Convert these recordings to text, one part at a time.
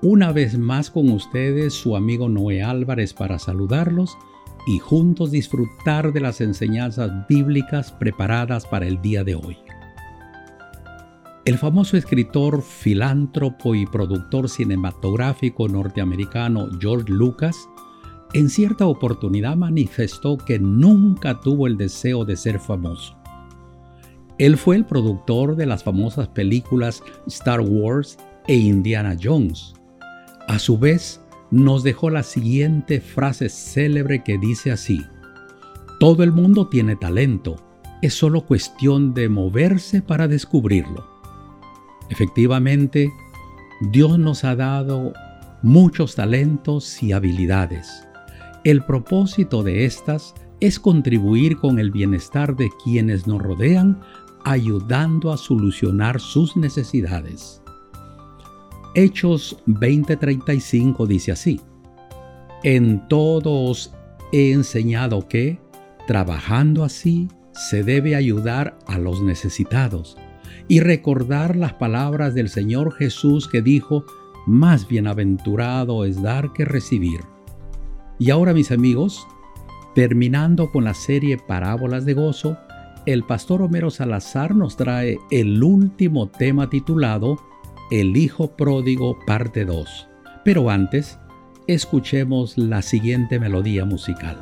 Una vez más con ustedes su amigo Noé Álvarez para saludarlos y juntos disfrutar de las enseñanzas bíblicas preparadas para el día de hoy. El famoso escritor, filántropo y productor cinematográfico norteamericano George Lucas en cierta oportunidad manifestó que nunca tuvo el deseo de ser famoso. Él fue el productor de las famosas películas Star Wars e Indiana Jones, a su vez, nos dejó la siguiente frase célebre que dice así, Todo el mundo tiene talento, es solo cuestión de moverse para descubrirlo. Efectivamente, Dios nos ha dado muchos talentos y habilidades. El propósito de estas es contribuir con el bienestar de quienes nos rodean, ayudando a solucionar sus necesidades. Hechos 20:35 dice así, En todos he enseñado que, trabajando así, se debe ayudar a los necesitados y recordar las palabras del Señor Jesús que dijo, más bienaventurado es dar que recibir. Y ahora mis amigos, terminando con la serie Parábolas de Gozo, el pastor Homero Salazar nos trae el último tema titulado el Hijo Pródigo parte 2. Pero antes, escuchemos la siguiente melodía musical.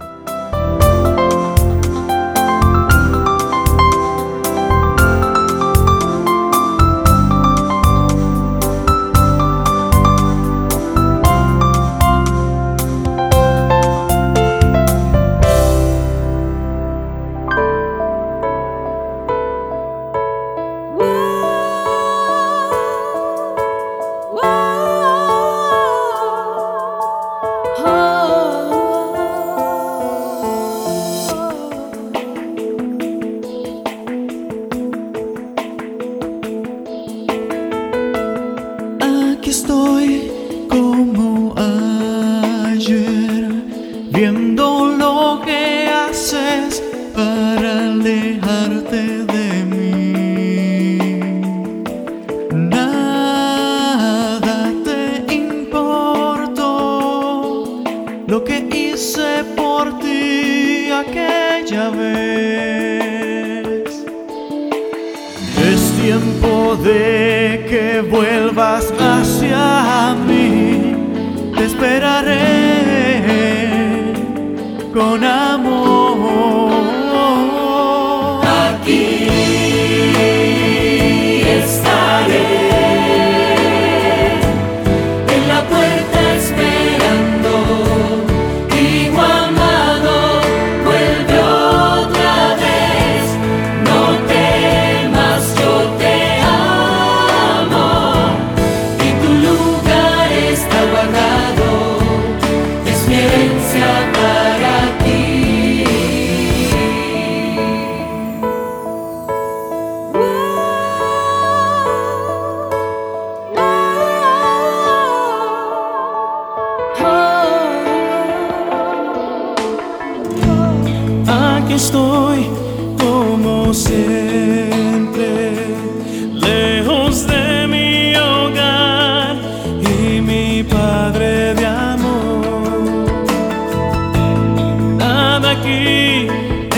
Aquí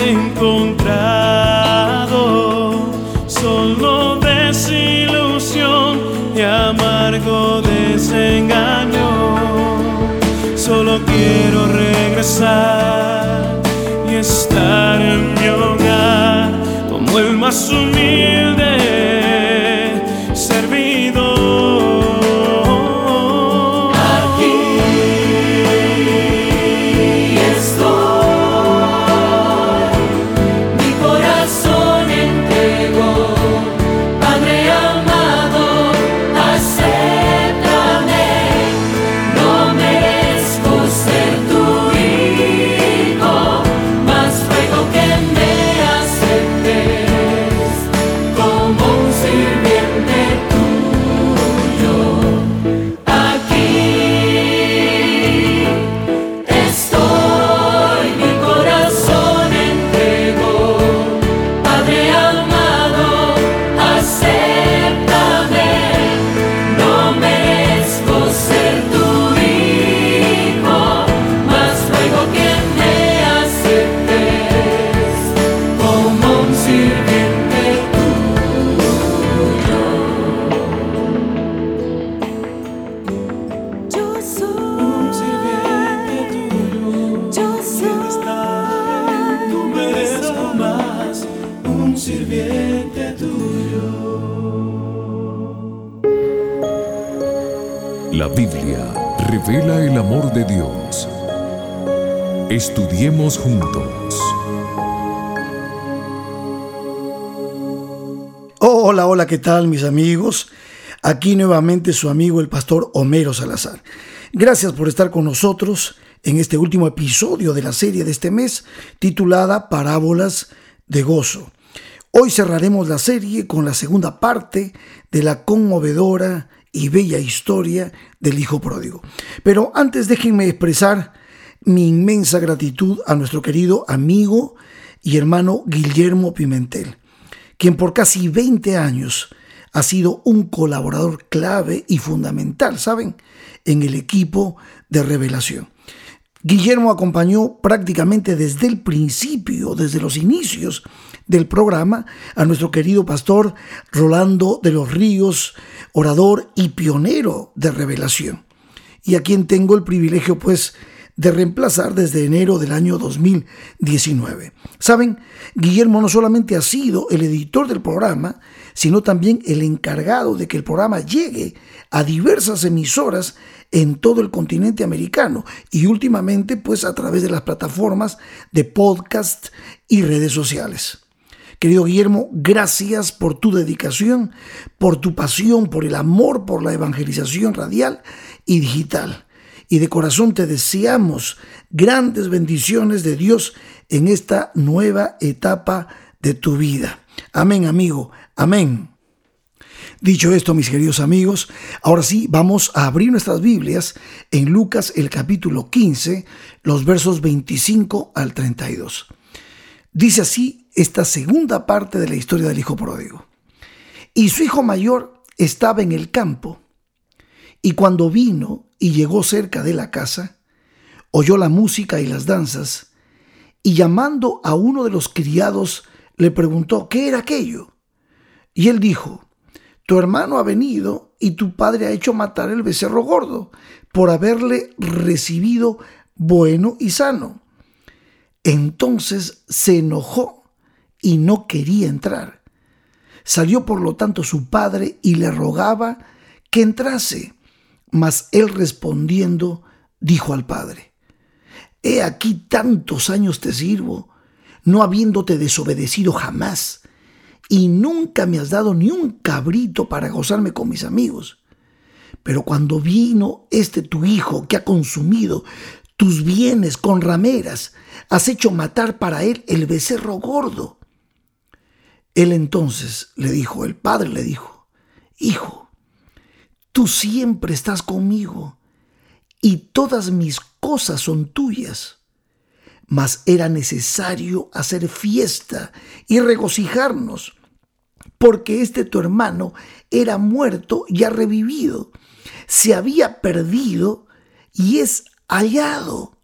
encontrado, solo desilusión y amargo desengaño. Solo quiero regresar Hola, hola, ¿qué tal mis amigos? Aquí nuevamente su amigo el pastor Homero Salazar. Gracias por estar con nosotros en este último episodio de la serie de este mes titulada Parábolas de Gozo. Hoy cerraremos la serie con la segunda parte de la conmovedora y bella historia del Hijo Pródigo. Pero antes déjenme expresar mi inmensa gratitud a nuestro querido amigo y hermano Guillermo Pimentel, quien por casi 20 años ha sido un colaborador clave y fundamental, ¿saben?, en el equipo de revelación. Guillermo acompañó prácticamente desde el principio, desde los inicios del programa, a nuestro querido pastor Rolando de los Ríos, orador y pionero de revelación, y a quien tengo el privilegio, pues, de reemplazar desde enero del año 2019. Saben, Guillermo no solamente ha sido el editor del programa, sino también el encargado de que el programa llegue a diversas emisoras en todo el continente americano y últimamente pues a través de las plataformas de podcast y redes sociales. Querido Guillermo, gracias por tu dedicación, por tu pasión, por el amor por la evangelización radial y digital. Y de corazón te deseamos grandes bendiciones de Dios en esta nueva etapa de tu vida. Amén, amigo. Amén. Dicho esto, mis queridos amigos, ahora sí vamos a abrir nuestras Biblias en Lucas el capítulo 15, los versos 25 al 32. Dice así esta segunda parte de la historia del Hijo Pródigo. Y su hijo mayor estaba en el campo, y cuando vino y llegó cerca de la casa, oyó la música y las danzas, y llamando a uno de los criados, le preguntó, ¿qué era aquello? Y él dijo, tu hermano ha venido y tu padre ha hecho matar el becerro gordo por haberle recibido bueno y sano. Entonces se enojó y no quería entrar. Salió por lo tanto su padre y le rogaba que entrase. Mas él respondiendo dijo al padre, He aquí tantos años te sirvo, no habiéndote desobedecido jamás y nunca me has dado ni un cabrito para gozarme con mis amigos. Pero cuando vino este tu hijo que ha consumido tus bienes con rameras, has hecho matar para él el becerro gordo. Él entonces le dijo, el padre le dijo, Hijo, tú siempre estás conmigo y todas mis cosas son tuyas. Mas era necesario hacer fiesta y regocijarnos porque este tu hermano era muerto y ha revivido, se había perdido y es hallado.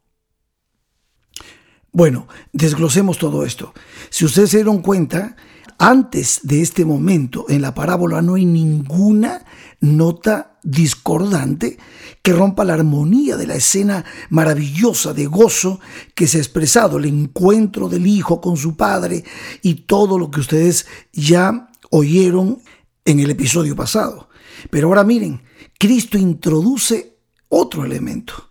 Bueno, desglosemos todo esto. Si ustedes se dieron cuenta, antes de este momento en la parábola no hay ninguna nota discordante que rompa la armonía de la escena maravillosa de gozo que se ha expresado, el encuentro del hijo con su padre y todo lo que ustedes ya oyeron en el episodio pasado. Pero ahora miren, Cristo introduce otro elemento.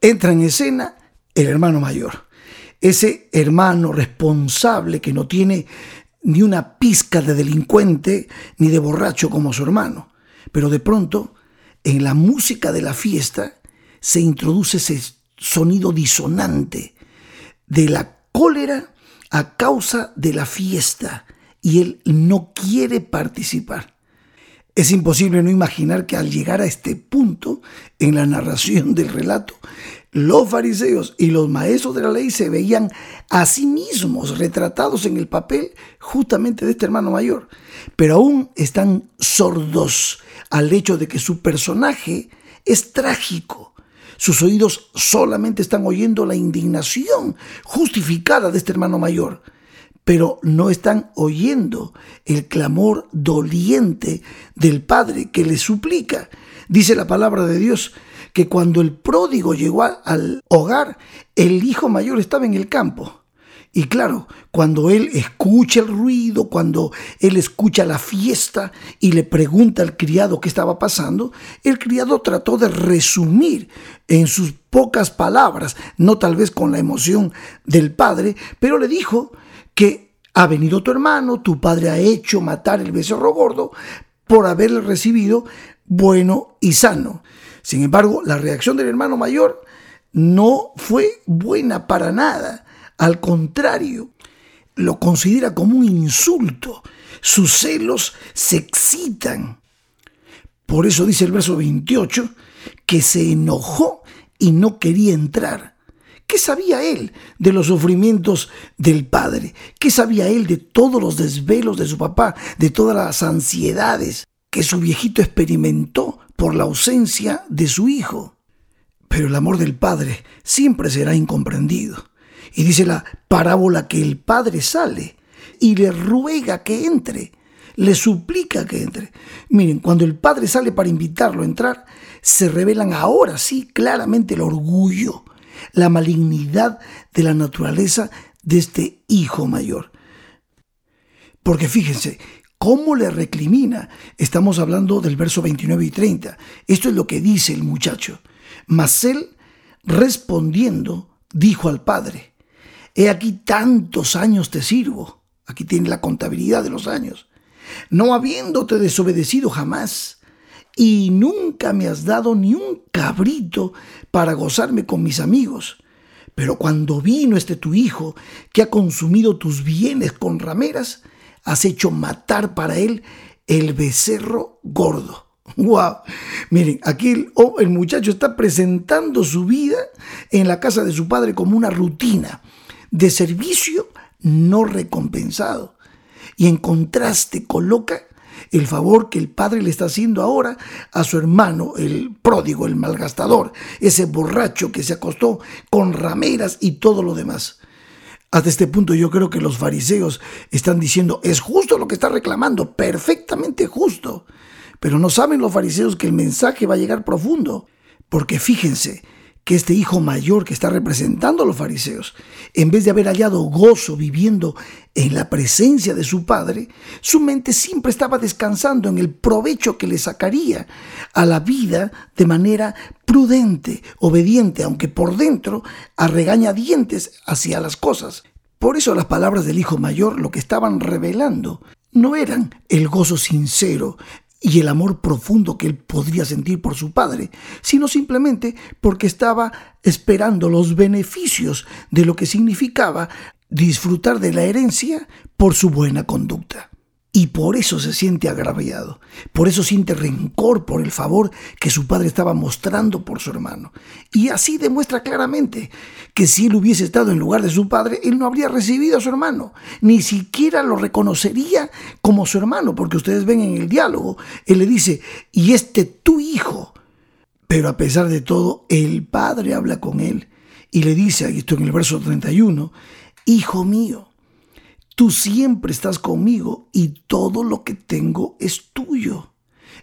Entra en escena el hermano mayor, ese hermano responsable que no tiene ni una pizca de delincuente ni de borracho como su hermano. Pero de pronto, en la música de la fiesta, se introduce ese sonido disonante de la cólera a causa de la fiesta, y él no quiere participar. Es imposible no imaginar que al llegar a este punto en la narración del relato, los fariseos y los maestros de la ley se veían a sí mismos retratados en el papel justamente de este hermano mayor, pero aún están sordos al hecho de que su personaje es trágico. Sus oídos solamente están oyendo la indignación justificada de este hermano mayor pero no están oyendo el clamor doliente del Padre que le suplica. Dice la palabra de Dios que cuando el pródigo llegó al hogar, el hijo mayor estaba en el campo. Y claro, cuando él escucha el ruido, cuando él escucha la fiesta y le pregunta al criado qué estaba pasando, el criado trató de resumir en sus pocas palabras, no tal vez con la emoción del padre, pero le dijo que ha venido tu hermano, tu padre ha hecho matar el becerro gordo por haberle recibido bueno y sano. Sin embargo, la reacción del hermano mayor no fue buena para nada. Al contrario, lo considera como un insulto. Sus celos se excitan. Por eso dice el verso 28 que se enojó y no quería entrar. ¿Qué sabía él de los sufrimientos del padre? ¿Qué sabía él de todos los desvelos de su papá, de todas las ansiedades que su viejito experimentó por la ausencia de su hijo? Pero el amor del padre siempre será incomprendido. Y dice la parábola que el padre sale y le ruega que entre, le suplica que entre. Miren, cuando el padre sale para invitarlo a entrar, se revelan ahora sí claramente el orgullo, la malignidad de la naturaleza de este hijo mayor. Porque fíjense, ¿cómo le recrimina? Estamos hablando del verso 29 y 30. Esto es lo que dice el muchacho. Mas él, respondiendo, dijo al padre, He aquí tantos años te sirvo. Aquí tiene la contabilidad de los años. No habiéndote desobedecido jamás. Y nunca me has dado ni un cabrito para gozarme con mis amigos. Pero cuando vino este tu hijo, que ha consumido tus bienes con rameras, has hecho matar para él el becerro gordo. ¡Wow! Miren, aquí el, oh, el muchacho está presentando su vida en la casa de su padre como una rutina de servicio no recompensado. Y en contraste coloca el favor que el padre le está haciendo ahora a su hermano, el pródigo, el malgastador, ese borracho que se acostó con rameras y todo lo demás. Hasta este punto yo creo que los fariseos están diciendo, es justo lo que está reclamando, perfectamente justo. Pero no saben los fariseos que el mensaje va a llegar profundo. Porque fíjense, que este hijo mayor que está representando a los fariseos, en vez de haber hallado gozo viviendo en la presencia de su padre, su mente siempre estaba descansando en el provecho que le sacaría a la vida de manera prudente, obediente, aunque por dentro a regañadientes hacia las cosas. Por eso las palabras del hijo mayor lo que estaban revelando no eran el gozo sincero, y el amor profundo que él podría sentir por su padre, sino simplemente porque estaba esperando los beneficios de lo que significaba disfrutar de la herencia por su buena conducta. Y por eso se siente agraviado, por eso siente rencor por el favor que su padre estaba mostrando por su hermano. Y así demuestra claramente que si él hubiese estado en lugar de su padre, él no habría recibido a su hermano, ni siquiera lo reconocería como su hermano, porque ustedes ven en el diálogo, él le dice, y este tu hijo. Pero a pesar de todo, el padre habla con él y le dice, esto en el verso 31, Hijo mío, Tú siempre estás conmigo y todo lo que tengo es tuyo.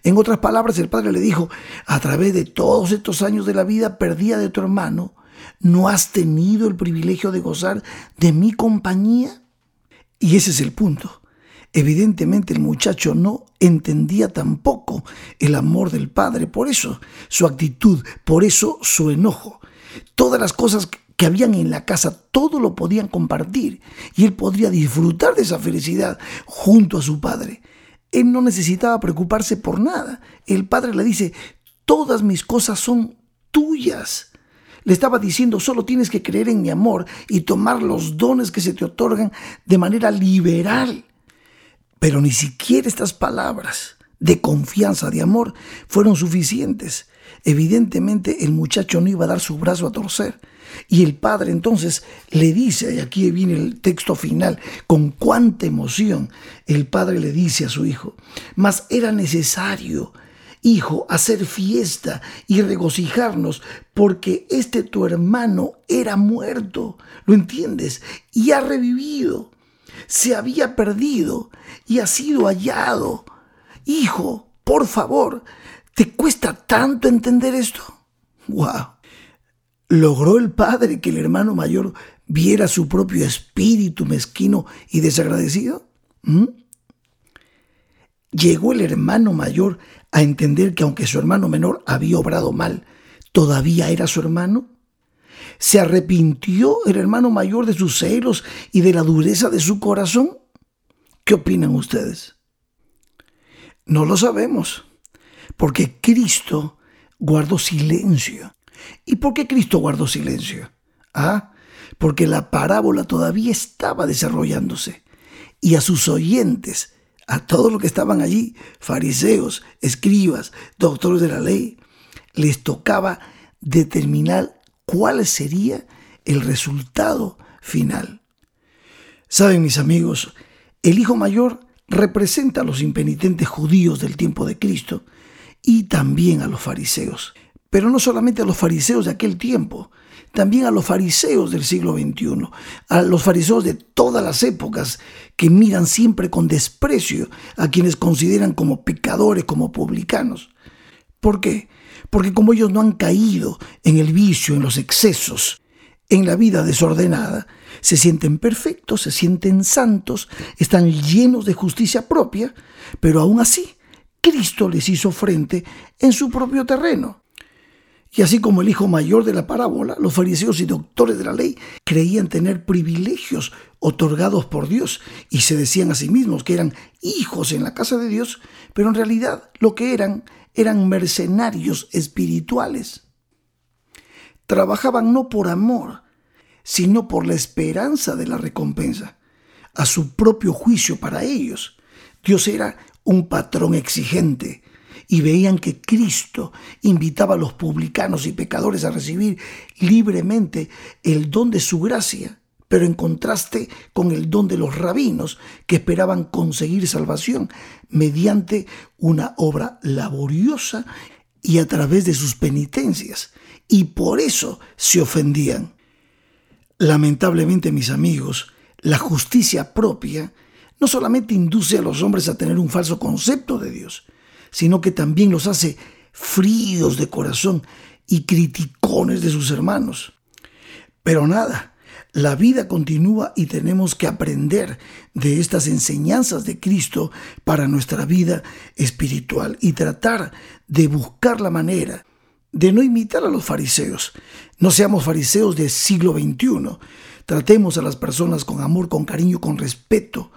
En otras palabras, el padre le dijo, a través de todos estos años de la vida perdida de tu hermano, ¿no has tenido el privilegio de gozar de mi compañía? Y ese es el punto. Evidentemente el muchacho no entendía tampoco el amor del padre, por eso su actitud, por eso su enojo. Todas las cosas que habían en la casa, todo lo podían compartir y él podría disfrutar de esa felicidad junto a su padre. Él no necesitaba preocuparse por nada. El padre le dice, todas mis cosas son tuyas. Le estaba diciendo, solo tienes que creer en mi amor y tomar los dones que se te otorgan de manera liberal. Pero ni siquiera estas palabras de confianza, de amor, fueron suficientes. Evidentemente el muchacho no iba a dar su brazo a torcer. Y el padre entonces le dice, y aquí viene el texto final, con cuánta emoción el padre le dice a su hijo, mas era necesario, hijo, hacer fiesta y regocijarnos, porque este tu hermano era muerto, ¿lo entiendes? Y ha revivido, se había perdido y ha sido hallado. Hijo, por favor, ¿te cuesta tanto entender esto? ¡Wow! Logró el padre que el hermano mayor viera su propio espíritu mezquino y desagradecido? ¿Mm? Llegó el hermano mayor a entender que aunque su hermano menor había obrado mal, todavía era su hermano. ¿Se arrepintió el hermano mayor de sus celos y de la dureza de su corazón? ¿Qué opinan ustedes? No lo sabemos, porque Cristo guardó silencio. ¿Y por qué Cristo guardó silencio? Ah, porque la parábola todavía estaba desarrollándose y a sus oyentes, a todos los que estaban allí, fariseos, escribas, doctores de la ley, les tocaba determinar cuál sería el resultado final. Saben mis amigos, el hijo mayor representa a los impenitentes judíos del tiempo de Cristo y también a los fariseos. Pero no solamente a los fariseos de aquel tiempo, también a los fariseos del siglo XXI, a los fariseos de todas las épocas que miran siempre con desprecio a quienes consideran como pecadores, como publicanos. ¿Por qué? Porque como ellos no han caído en el vicio, en los excesos, en la vida desordenada, se sienten perfectos, se sienten santos, están llenos de justicia propia, pero aún así Cristo les hizo frente en su propio terreno. Y así como el hijo mayor de la parábola, los fariseos y doctores de la ley creían tener privilegios otorgados por Dios y se decían a sí mismos que eran hijos en la casa de Dios, pero en realidad lo que eran eran mercenarios espirituales. Trabajaban no por amor, sino por la esperanza de la recompensa, a su propio juicio para ellos. Dios era un patrón exigente, y veían que Cristo invitaba a los publicanos y pecadores a recibir libremente el don de su gracia, pero en contraste con el don de los rabinos que esperaban conseguir salvación mediante una obra laboriosa y a través de sus penitencias, y por eso se ofendían. Lamentablemente, mis amigos, la justicia propia no solamente induce a los hombres a tener un falso concepto de Dios, sino que también los hace fríos de corazón y criticones de sus hermanos. Pero nada, la vida continúa y tenemos que aprender de estas enseñanzas de Cristo para nuestra vida espiritual y tratar de buscar la manera de no imitar a los fariseos. No seamos fariseos del siglo XXI. Tratemos a las personas con amor, con cariño, con respeto,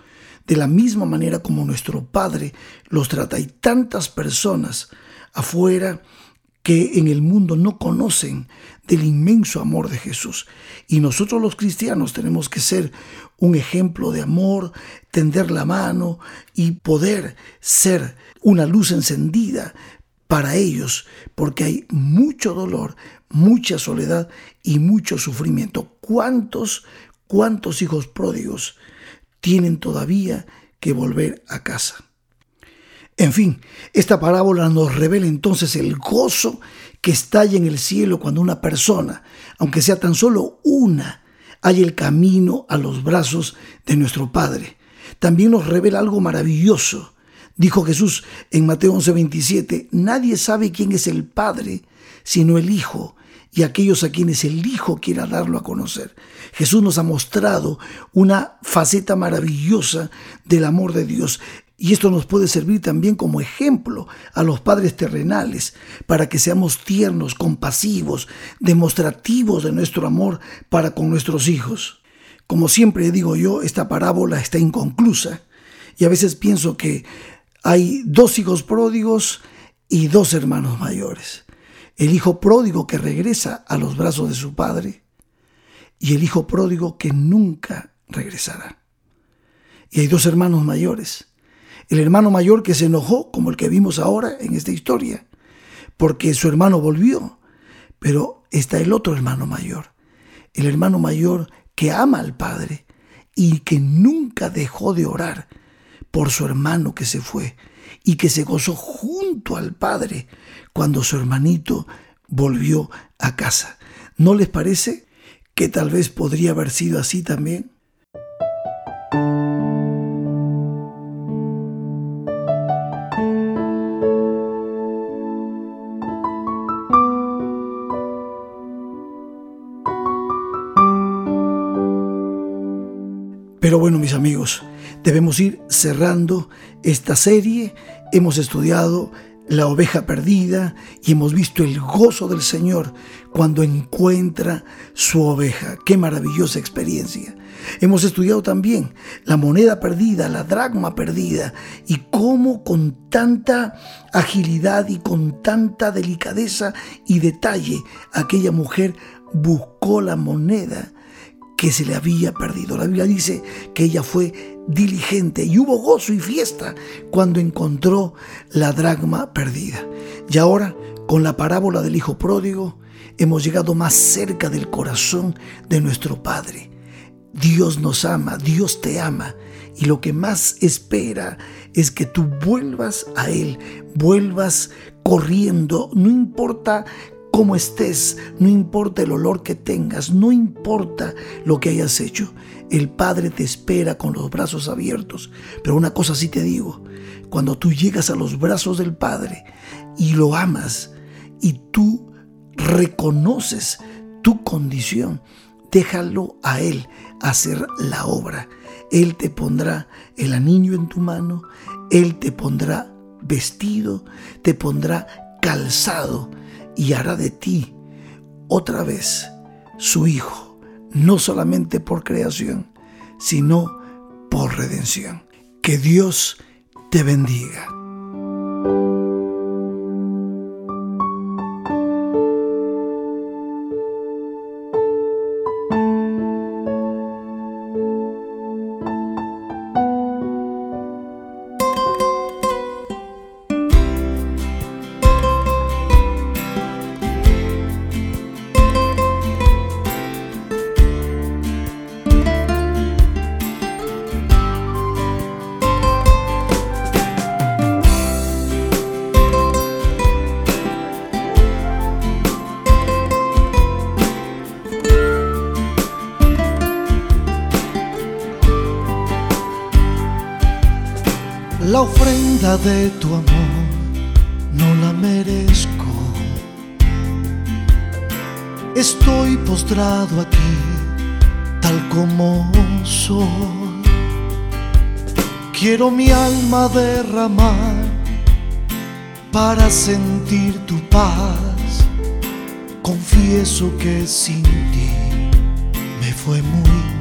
de la misma manera como nuestro Padre los trata. Hay tantas personas afuera que en el mundo no conocen del inmenso amor de Jesús. Y nosotros los cristianos tenemos que ser un ejemplo de amor, tender la mano y poder ser una luz encendida para ellos, porque hay mucho dolor, mucha soledad y mucho sufrimiento. ¿Cuántos, cuántos hijos pródigos tienen todavía que volver a casa. En fin, esta parábola nos revela entonces el gozo que estalla en el cielo cuando una persona, aunque sea tan solo una, hay el camino a los brazos de nuestro Padre. También nos revela algo maravilloso. Dijo Jesús en Mateo 11:27, nadie sabe quién es el Padre sino el Hijo y aquellos a quienes el Hijo quiera darlo a conocer. Jesús nos ha mostrado una faceta maravillosa del amor de Dios. Y esto nos puede servir también como ejemplo a los padres terrenales, para que seamos tiernos, compasivos, demostrativos de nuestro amor para con nuestros hijos. Como siempre digo yo, esta parábola está inconclusa y a veces pienso que hay dos hijos pródigos y dos hermanos mayores el hijo pródigo que regresa a los brazos de su padre y el hijo pródigo que nunca regresará. Y hay dos hermanos mayores. El hermano mayor que se enojó, como el que vimos ahora en esta historia, porque su hermano volvió. Pero está el otro hermano mayor, el hermano mayor que ama al Padre y que nunca dejó de orar por su hermano que se fue y que se gozó junto al Padre cuando su hermanito volvió a casa. ¿No les parece que tal vez podría haber sido así también? Pero bueno, mis amigos, debemos ir cerrando esta serie. Hemos estudiado la oveja perdida y hemos visto el gozo del Señor cuando encuentra su oveja. Qué maravillosa experiencia. Hemos estudiado también la moneda perdida, la dracma perdida y cómo con tanta agilidad y con tanta delicadeza y detalle aquella mujer buscó la moneda que se le había perdido. La Biblia dice que ella fue diligente y hubo gozo y fiesta cuando encontró la dragma perdida. Y ahora, con la parábola del Hijo Pródigo, hemos llegado más cerca del corazón de nuestro Padre. Dios nos ama, Dios te ama. Y lo que más espera es que tú vuelvas a Él, vuelvas corriendo, no importa cómo estés, no importa el olor que tengas, no importa lo que hayas hecho, el Padre te espera con los brazos abiertos. Pero una cosa sí te digo, cuando tú llegas a los brazos del Padre y lo amas y tú reconoces tu condición, déjalo a Él hacer la obra. Él te pondrá el anillo en tu mano, Él te pondrá vestido, te pondrá calzado y hará de ti otra vez su Hijo, no solamente por creación, sino por redención. Que Dios te bendiga. De tu amor no la merezco. Estoy postrado aquí, tal como soy. Quiero mi alma derramar para sentir tu paz. Confieso que sin ti me fue muy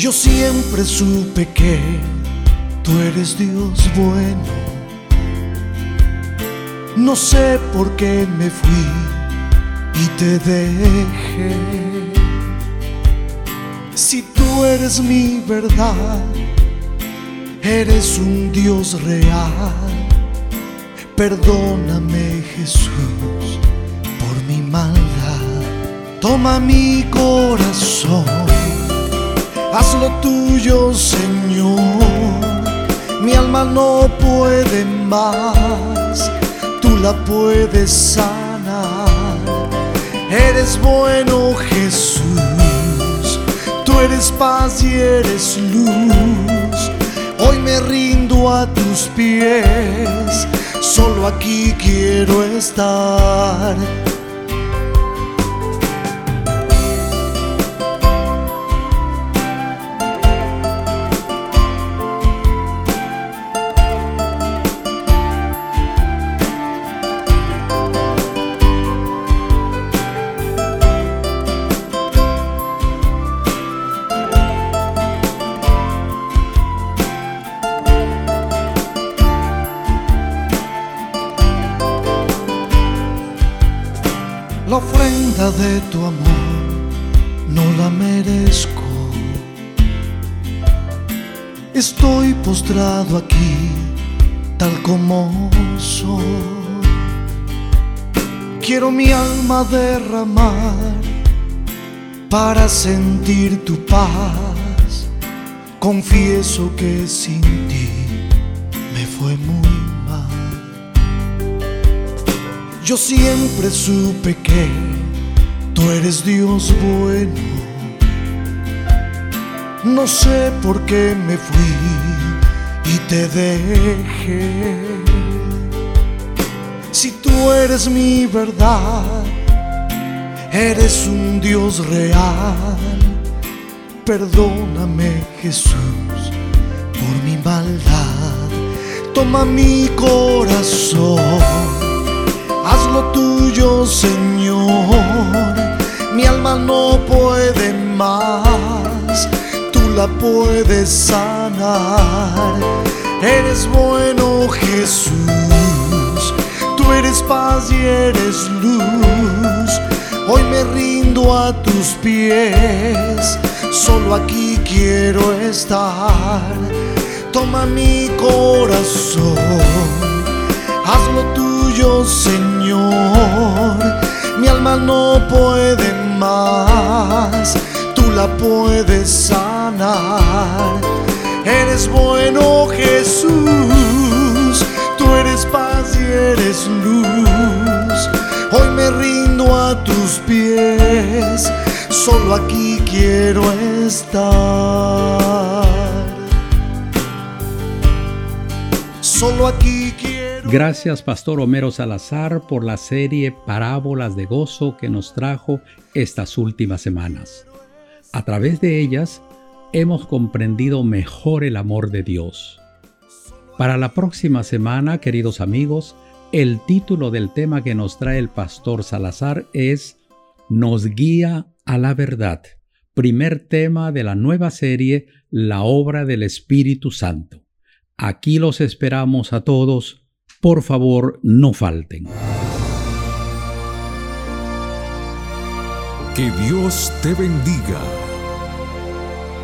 yo siempre supe que tú eres Dios bueno. No sé por qué me fui y te dejé. Si tú eres mi verdad, eres un Dios real. Perdóname Jesús por mi maldad. Toma mi corazón haz lo tuyo, Señor. Mi alma no puede más, tú la puedes sanar. Eres bueno, Jesús, tú eres paz y eres luz. Hoy me rindo a tus pies, solo aquí quiero estar aquí, tal como soy. Quiero mi alma derramar para sentir tu paz. Confieso que sin ti me fue muy Yo siempre supe que tú eres Dios bueno. No sé por qué me fui y te dejé. Si tú eres mi verdad, eres un Dios real. Perdóname Jesús por mi maldad. Toma mi corazón, hazlo tuyo Señor. Mi alma no puede más, tú la puedes sanar. Eres bueno Jesús, tú eres paz y eres luz. Hoy me rindo a tus pies solo aquí quiero estar. Toma mi corazón, hazlo tuyo, Señor. Mi alma no puede más, tú la puedes sanar. Eres bueno, Jesús, tú eres paz y eres luz. Hoy me rindo a tus pies solo aquí quiero estar. Solo aquí quiero. Gracias, Pastor Homero Salazar, por la serie Parábolas de Gozo que nos trajo estas últimas semanas. A través de ellas hemos comprendido mejor el amor de Dios. Para la próxima semana, queridos amigos, el título del tema que nos trae el Pastor Salazar es Nos guía a la verdad, primer tema de la nueva serie La obra del Espíritu Santo. Aquí los esperamos a todos. Por favor, no falten. Que Dios te bendiga.